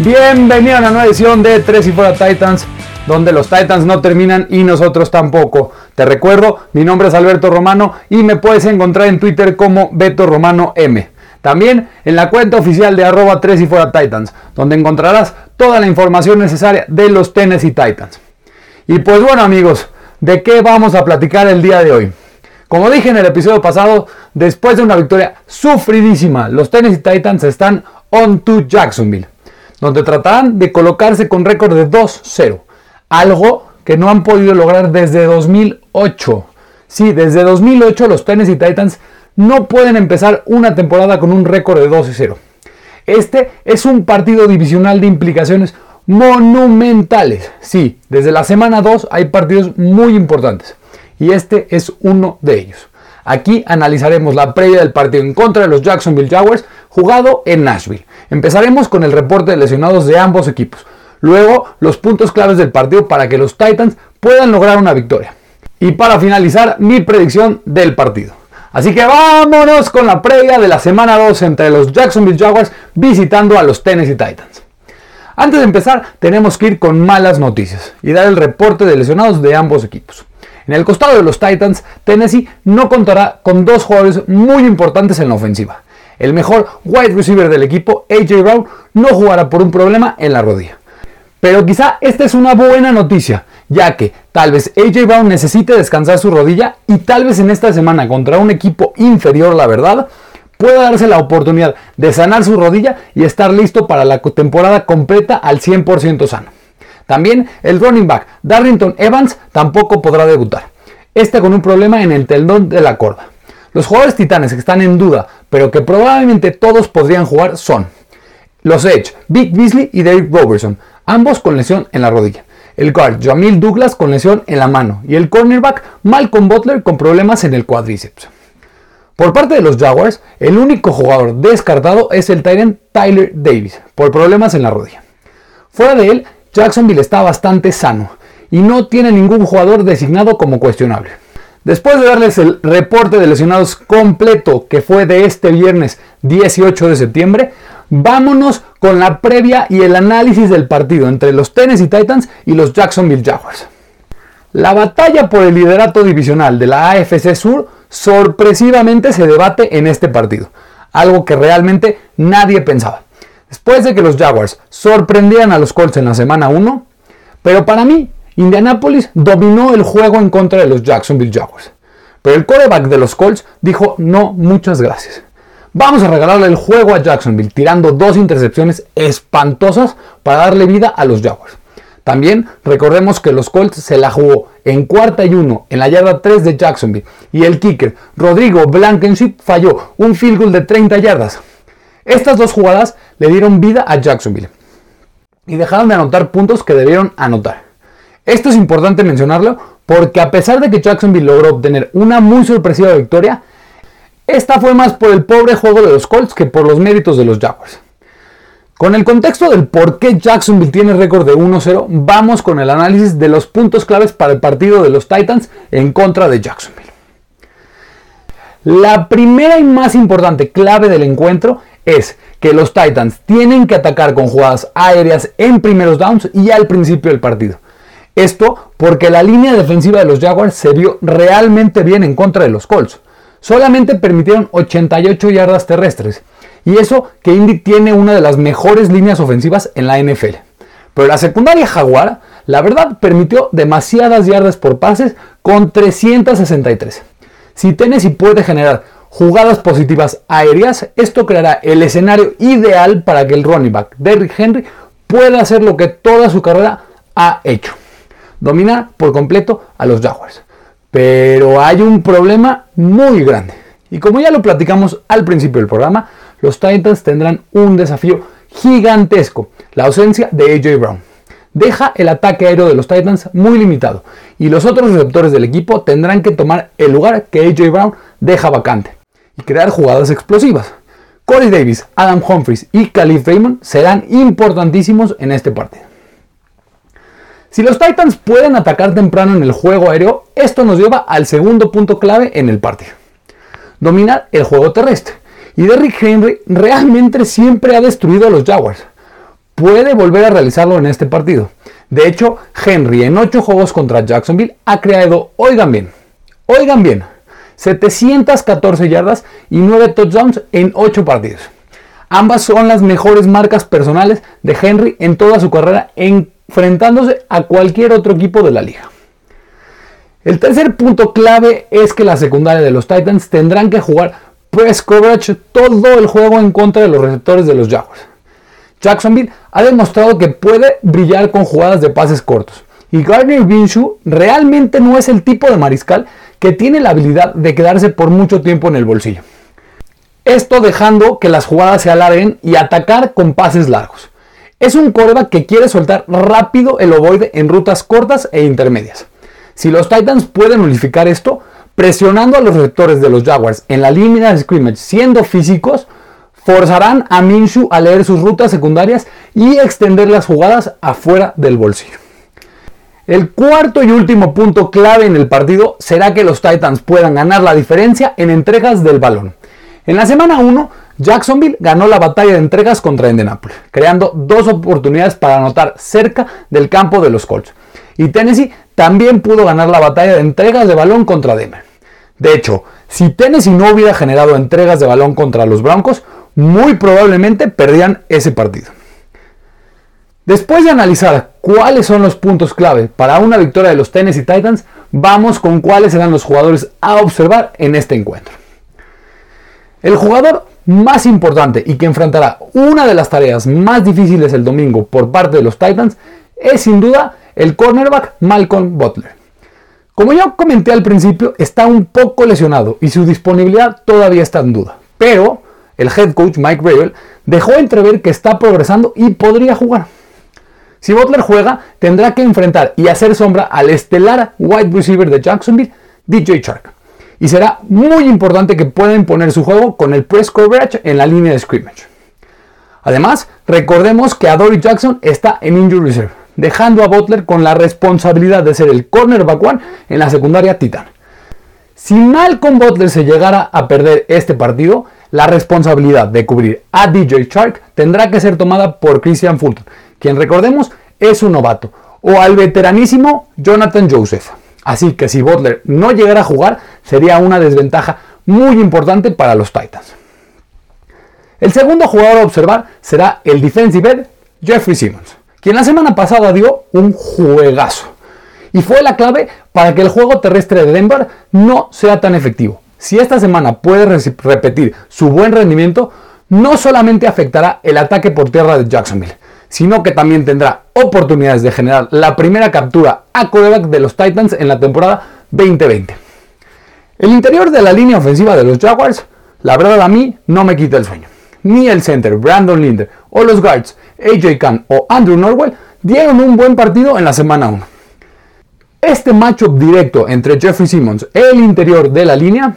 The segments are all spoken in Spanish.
Bienvenido a una nueva edición de 3 y fuera Titans, donde los Titans no terminan y nosotros tampoco. Te recuerdo, mi nombre es Alberto Romano y me puedes encontrar en Twitter como Beto Romano M. También en la cuenta oficial de arroba 3 y fuera Titans, donde encontrarás toda la información necesaria de los Tennessee Titans. Y pues bueno amigos, ¿de qué vamos a platicar el día de hoy? Como dije en el episodio pasado, después de una victoria sufridísima, los Tennessee Titans están on to Jacksonville donde tratarán de colocarse con récord de 2-0, algo que no han podido lograr desde 2008. Sí, desde 2008 los Tennessee Titans no pueden empezar una temporada con un récord de 2-0. Este es un partido divisional de implicaciones monumentales. Sí, desde la semana 2 hay partidos muy importantes y este es uno de ellos. Aquí analizaremos la previa del partido en contra de los Jacksonville Jaguars jugado en Nashville. Empezaremos con el reporte de lesionados de ambos equipos. Luego, los puntos claves del partido para que los Titans puedan lograr una victoria. Y para finalizar, mi predicción del partido. Así que vámonos con la previa de la semana 2 entre los Jacksonville Jaguars visitando a los Tennessee Titans. Antes de empezar, tenemos que ir con malas noticias y dar el reporte de lesionados de ambos equipos. En el costado de los Titans, Tennessee no contará con dos jugadores muy importantes en la ofensiva. El mejor wide receiver del equipo, AJ Brown, no jugará por un problema en la rodilla. Pero quizá esta es una buena noticia, ya que tal vez AJ Brown necesite descansar su rodilla y tal vez en esta semana contra un equipo inferior, la verdad, pueda darse la oportunidad de sanar su rodilla y estar listo para la temporada completa al 100% sano. También el running back Darrington Evans tampoco podrá debutar. Este con un problema en el tendón de la corda. Los jugadores titanes que están en duda, pero que probablemente todos podrían jugar son los Edge, Big Beasley y David Robertson, ambos con lesión en la rodilla. El guard Jamil Douglas con lesión en la mano y el cornerback Malcolm Butler con problemas en el cuádriceps. Por parte de los Jaguars, el único jugador descartado es el Tyrant Tyler Davis por problemas en la rodilla. Fuera de él, Jacksonville está bastante sano y no tiene ningún jugador designado como cuestionable. Después de darles el reporte de lesionados completo que fue de este viernes 18 de septiembre, vámonos con la previa y el análisis del partido entre los Tennessee Titans y los Jacksonville Jaguars. La batalla por el liderato divisional de la AFC Sur sorpresivamente se debate en este partido, algo que realmente nadie pensaba. Después de que los Jaguars sorprendieran a los Colts en la semana 1, pero para mí, Indianapolis dominó el juego en contra de los Jacksonville Jaguars. Pero el quarterback de los Colts dijo no, muchas gracias. Vamos a regalarle el juego a Jacksonville, tirando dos intercepciones espantosas para darle vida a los Jaguars. También recordemos que los Colts se la jugó en cuarta y uno en la yarda 3 de Jacksonville y el kicker Rodrigo Blankenship falló un field goal de 30 yardas. Estas dos jugadas le dieron vida a Jacksonville y dejaron de anotar puntos que debieron anotar. Esto es importante mencionarlo porque a pesar de que Jacksonville logró obtener una muy sorpresiva victoria, esta fue más por el pobre juego de los Colts que por los méritos de los Jaguars. Con el contexto del por qué Jacksonville tiene récord de 1-0, vamos con el análisis de los puntos claves para el partido de los Titans en contra de Jacksonville. La primera y más importante clave del encuentro es que los Titans tienen que atacar con jugadas aéreas en primeros downs y al principio del partido. Esto porque la línea defensiva de los Jaguars se vio realmente bien en contra de los Colts. Solamente permitieron 88 yardas terrestres. Y eso que Indy tiene una de las mejores líneas ofensivas en la NFL. Pero la secundaria Jaguar, la verdad, permitió demasiadas yardas por pases con 363. Si Tennessee puede generar jugadas positivas aéreas, esto creará el escenario ideal para que el running back Derrick Henry pueda hacer lo que toda su carrera ha hecho. Dominar por completo a los Jaguars. Pero hay un problema muy grande. Y como ya lo platicamos al principio del programa, los Titans tendrán un desafío gigantesco, la ausencia de AJ Brown. Deja el ataque aéreo de los Titans muy limitado y los otros receptores del equipo tendrán que tomar el lugar que AJ Brown deja vacante y crear jugadas explosivas. Corey Davis, Adam Humphries y Khalif Raymond serán importantísimos en este partido. Si los Titans pueden atacar temprano en el juego aéreo, esto nos lleva al segundo punto clave en el partido. Dominar el juego terrestre. Y Derrick Henry realmente siempre ha destruido a los Jaguars. puede volver a realizarlo en este partido. De hecho, Henry en 8 juegos contra Jacksonville ha creado, oigan bien, oigan bien, 714 yardas y 9 touchdowns en 8 partidos. Ambas son las mejores marcas personales de Henry en toda su carrera enfrentándose a cualquier otro equipo de la liga. El tercer punto clave es que la secundaria de los Titans tendrán que jugar press coverage todo el juego en contra de los receptores de los Jaguars. Jacksonville ha demostrado que puede brillar con jugadas de pases cortos. Y Gardner Minshew realmente no es el tipo de mariscal que tiene la habilidad de quedarse por mucho tiempo en el bolsillo. Esto dejando que las jugadas se alarguen y atacar con pases largos. Es un coreback que quiere soltar rápido el ovoide en rutas cortas e intermedias. Si los Titans pueden unificar esto, presionando a los receptores de los Jaguars en la línea de scrimmage siendo físicos, forzarán a Minshew a leer sus rutas secundarias y extender las jugadas afuera del bolsillo. El cuarto y último punto clave en el partido será que los Titans puedan ganar la diferencia en entregas del balón. En la semana 1, Jacksonville ganó la batalla de entregas contra Indianapolis, creando dos oportunidades para anotar cerca del campo de los Colts. Y Tennessee también pudo ganar la batalla de entregas de balón contra Denver. De hecho, si Tennessee no hubiera generado entregas de balón contra los Broncos, muy probablemente perdían ese partido. Después de analizar cuáles son los puntos clave para una victoria de los Tennessee Titans, vamos con cuáles serán los jugadores a observar en este encuentro. El jugador más importante y que enfrentará una de las tareas más difíciles el domingo por parte de los Titans es sin duda el cornerback Malcolm Butler. Como ya comenté al principio, está un poco lesionado y su disponibilidad todavía está en duda, pero el head coach Mike Rabel dejó entrever que está progresando y podría jugar. Si Butler juega, tendrá que enfrentar y hacer sombra al estelar wide receiver de Jacksonville, DJ Shark. Y será muy importante que pueda imponer su juego con el press coverage en la línea de scrimmage. Además, recordemos que Adoree Jackson está en injury reserve, dejando a Butler con la responsabilidad de ser el cornerback one en la secundaria Titan. Si Malcolm Butler se llegara a perder este partido, la responsabilidad de cubrir a DJ Shark tendrá que ser tomada por Christian Fulton, quien recordemos es un novato, o al veteranísimo Jonathan Joseph. Así que si Butler no llegara a jugar, sería una desventaja muy importante para los Titans. El segundo jugador a observar será el defensive end Jeffrey Simmons, quien la semana pasada dio un juegazo y fue la clave para que el juego terrestre de Denver no sea tan efectivo. Si esta semana puede repetir su buen rendimiento, no solamente afectará el ataque por tierra de Jacksonville, sino que también tendrá oportunidades de generar la primera captura a quarterback de los Titans en la temporada 2020. El interior de la línea ofensiva de los Jaguars, la verdad a mí no me quita el sueño. Ni el center Brandon Linder o los guards AJ Khan o Andrew Norwell dieron un buen partido en la semana 1. Este matchup directo entre Jeffrey Simmons, el interior de la línea,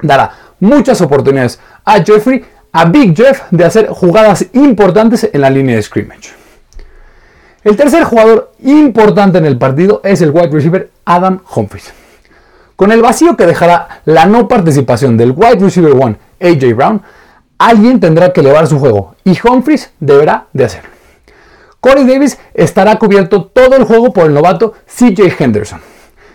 dará muchas oportunidades a Jeffrey, a Big Jeff, de hacer jugadas importantes en la línea de scrimmage. El tercer jugador importante en el partido es el wide receiver Adam Humphries. Con el vacío que dejará la no participación del wide receiver 1 AJ Brown, alguien tendrá que elevar su juego y Humphries deberá de hacerlo. Corey Davis estará cubierto todo el juego por el novato CJ Henderson,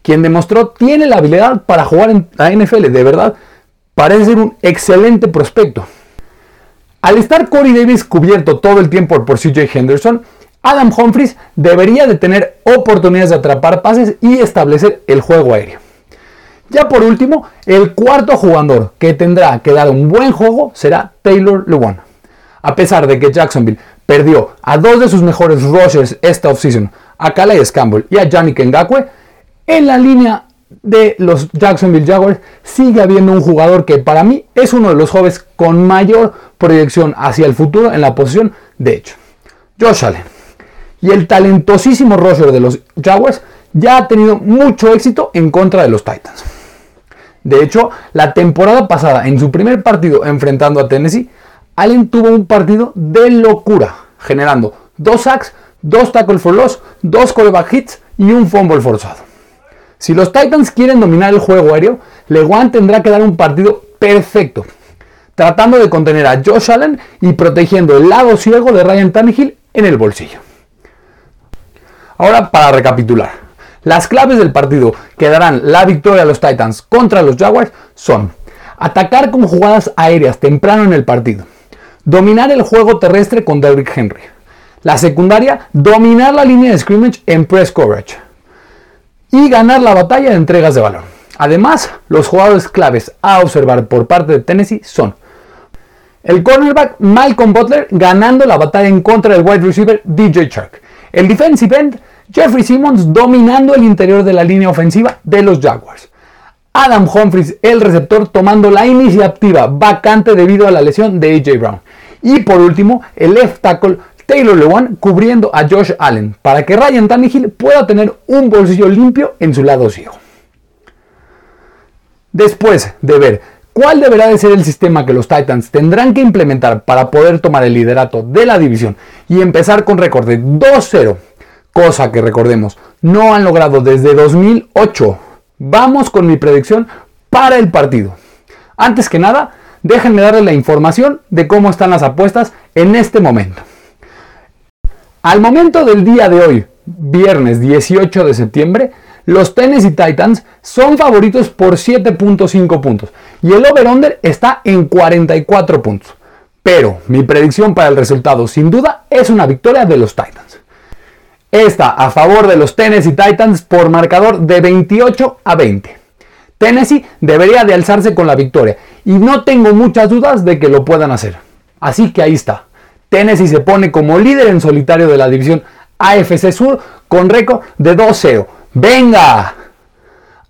quien demostró tiene la habilidad para jugar en la NFL. De verdad, parece ser un excelente prospecto. Al estar Corey Davis cubierto todo el tiempo por CJ Henderson, Adam Humphries debería de tener oportunidades de atrapar pases y establecer el juego aéreo. Ya por último, el cuarto jugador que tendrá que dar un buen juego será Taylor Lewan. A pesar de que Jacksonville perdió a dos de sus mejores rushers esta offseason, a Calais Campbell y a Yannick Ngakwe, en la línea de los Jacksonville Jaguars sigue habiendo un jugador que para mí es uno de los jóvenes con mayor proyección hacia el futuro en la posición de hecho. Josh Allen. Y el talentosísimo rusher de los Jaguars ya ha tenido mucho éxito en contra de los Titans. De hecho, la temporada pasada, en su primer partido enfrentando a Tennessee, Allen tuvo un partido de locura, generando dos sacks, dos tackles for loss, dos coreback hits y un fumble forzado. Si los Titans quieren dominar el juego aéreo, Lewan tendrá que dar un partido perfecto. tratando de contener a Josh Allen y protegiendo el lado ciego de Ryan Tannehill en el bolsillo. Ahora para recapitular, las claves del partido que darán la victoria a los Titans contra los Jaguars son atacar con jugadas aéreas temprano en el partido, dominar el juego terrestre con Derrick Henry, la secundaria, dominar la línea de scrimmage en press coverage y ganar la batalla de entregas de balón. Además, los jugadores claves a observar por parte de Tennessee son el cornerback Malcolm Butler ganando la batalla en contra del wide receiver DJ Chark. El defensive end Jeffrey Simmons dominando el interior de la línea ofensiva de los Jaguars. Adam Humphries, el receptor, tomando la iniciativa vacante debido a la lesión de AJ Brown. Y por último, el left tackle Taylor Lewan cubriendo a Josh Allen para que Ryan Tannehill pueda tener un bolsillo limpio en su lado ciego. Después de ver cuál deberá de ser el sistema que los Titans tendrán que implementar para poder tomar el liderato de la división y empezar con récord de 2-0, cosa que recordemos no han logrado desde 2008, vamos con mi predicción para el partido. Antes que nada, déjenme darles la información de cómo están las apuestas en este momento. Al momento del día de hoy, viernes 18 de septiembre, los Tennessee Titans son favoritos por 7.5 puntos y el over-under está en 44 puntos. Pero mi predicción para el resultado sin duda es una victoria de los Titans. Esta a favor de los Tennessee Titans por marcador de 28 a 20. Tennessee debería de alzarse con la victoria y no tengo muchas dudas de que lo puedan hacer. Así que ahí está. Tennessee se pone como líder en solitario de la división AFC Sur con récord de 2-0. ¡Venga!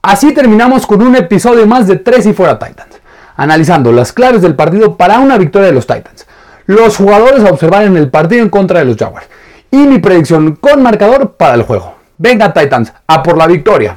Así terminamos con un episodio más de 3 y fuera Titans, analizando las claves del partido para una victoria de los Titans, los jugadores a observar en el partido en contra de los Jaguars y mi predicción con marcador para el juego. Venga Titans, a por la victoria.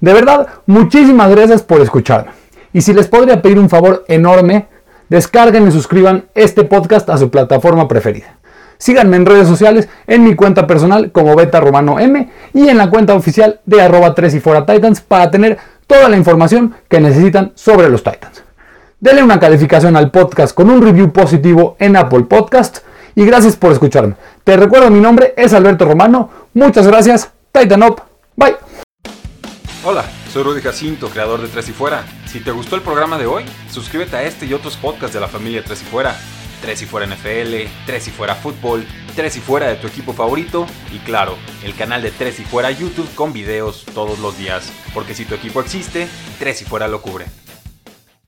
De verdad, muchísimas gracias por escucharme. Y si les podría pedir un favor enorme, descarguen y suscriban este podcast a su plataforma preferida. Síganme en redes sociales, en mi cuenta personal como Beta Romano M y en la cuenta oficial de arroba 3 y fuera Titans para tener toda la información que necesitan sobre los Titans. Denle una calificación al podcast con un review positivo en Apple Podcast y gracias por escucharme. Te recuerdo mi nombre es Alberto Romano. Muchas gracias. Titan Up. Bye. Hola, soy Rudy Jacinto, creador de Tres y Fuera. Si te gustó el programa de hoy, suscríbete a este y otros podcasts de la familia Tres y Fuera. Tres y Fuera NFL, Tres y Fuera Fútbol, Tres y Fuera de tu equipo favorito y claro, el canal de Tres y Fuera YouTube con videos todos los días. Porque si tu equipo existe, Tres y Fuera lo cubre.